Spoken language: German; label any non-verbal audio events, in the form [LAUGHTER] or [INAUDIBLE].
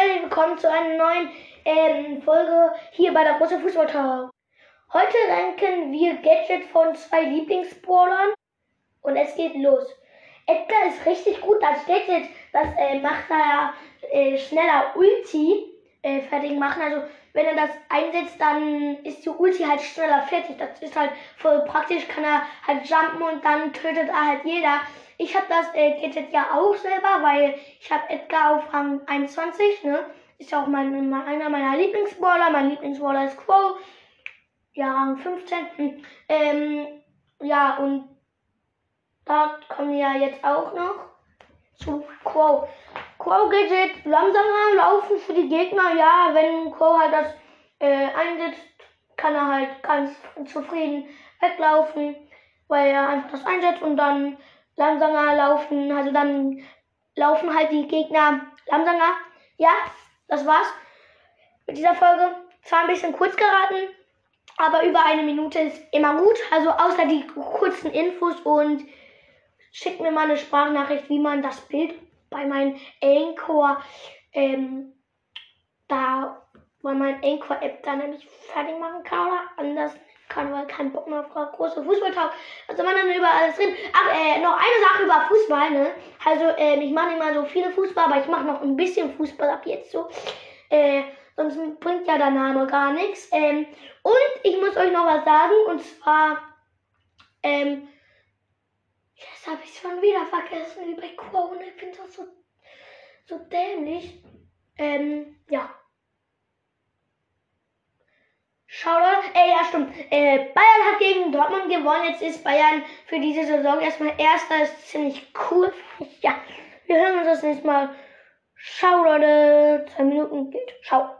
herzlich willkommen zu einer neuen ähm, Folge hier bei der große Fußballtalk. Heute ranken wir Gadget von zwei Lieblingsbrawlern und es geht los. Edgar ist richtig gut als Gadget, das äh, macht er äh, schneller Ulti äh, fertig machen. Also wenn er das einsetzt, dann ist die Ulti halt schneller fertig. Das ist halt voll praktisch, kann er halt jumpen und dann tötet er halt jeder. Ich habe das äh, Gadget ja auch selber, weil ich habe Edgar auf Rang 21, ne? Ist ja auch mein, einer meiner Lieblingsballer. Mein Lieblingsballer ist Quo. Ja, Rang 15. Ähm, ja, und da kommen wir ja jetzt auch noch zu Quo. Quo Gadget langsamer laufen für die Gegner. Ja, wenn Quo halt das äh, einsetzt, kann er halt ganz zufrieden weglaufen, weil er einfach das einsetzt und dann langsamer laufen. Also dann laufen halt die Gegner langsamer. Ja, das war's mit dieser Folge. Zwar ein bisschen kurz geraten, aber über eine Minute ist immer gut. Also außer die kurzen Infos und schickt mir mal eine Sprachnachricht, wie man das Bild bei meinem Anchor ähm, da bei meinem Anchor-App dann nämlich fertig machen kann oder anders kann, weil kein Bock mehr auf große Fußballtalk. Also man dann über alles drin. Ach, äh, noch eine Sache über Fußball, ne? Also, äh, ich mache mal so viele Fußball, aber ich mache noch ein bisschen Fußball ab jetzt so. Äh, sonst bringt ja der Name gar nichts. Ähm, und ich muss euch noch was sagen, und zwar, ähm, habe ich schon wieder vergessen, wie bei Corona. Ich bin doch so, so dämlich. Ähm, ja. Shoutout. Äh, ja, stimmt. Äh, Bayern hat gegen Dortmund gewonnen. Jetzt ist Bayern für diese Saison erstmal Erster. Ist ziemlich cool. [LAUGHS] Ja, wir hören uns das nächste Mal. Ciao, Leute. Zwei Minuten geht. Ciao.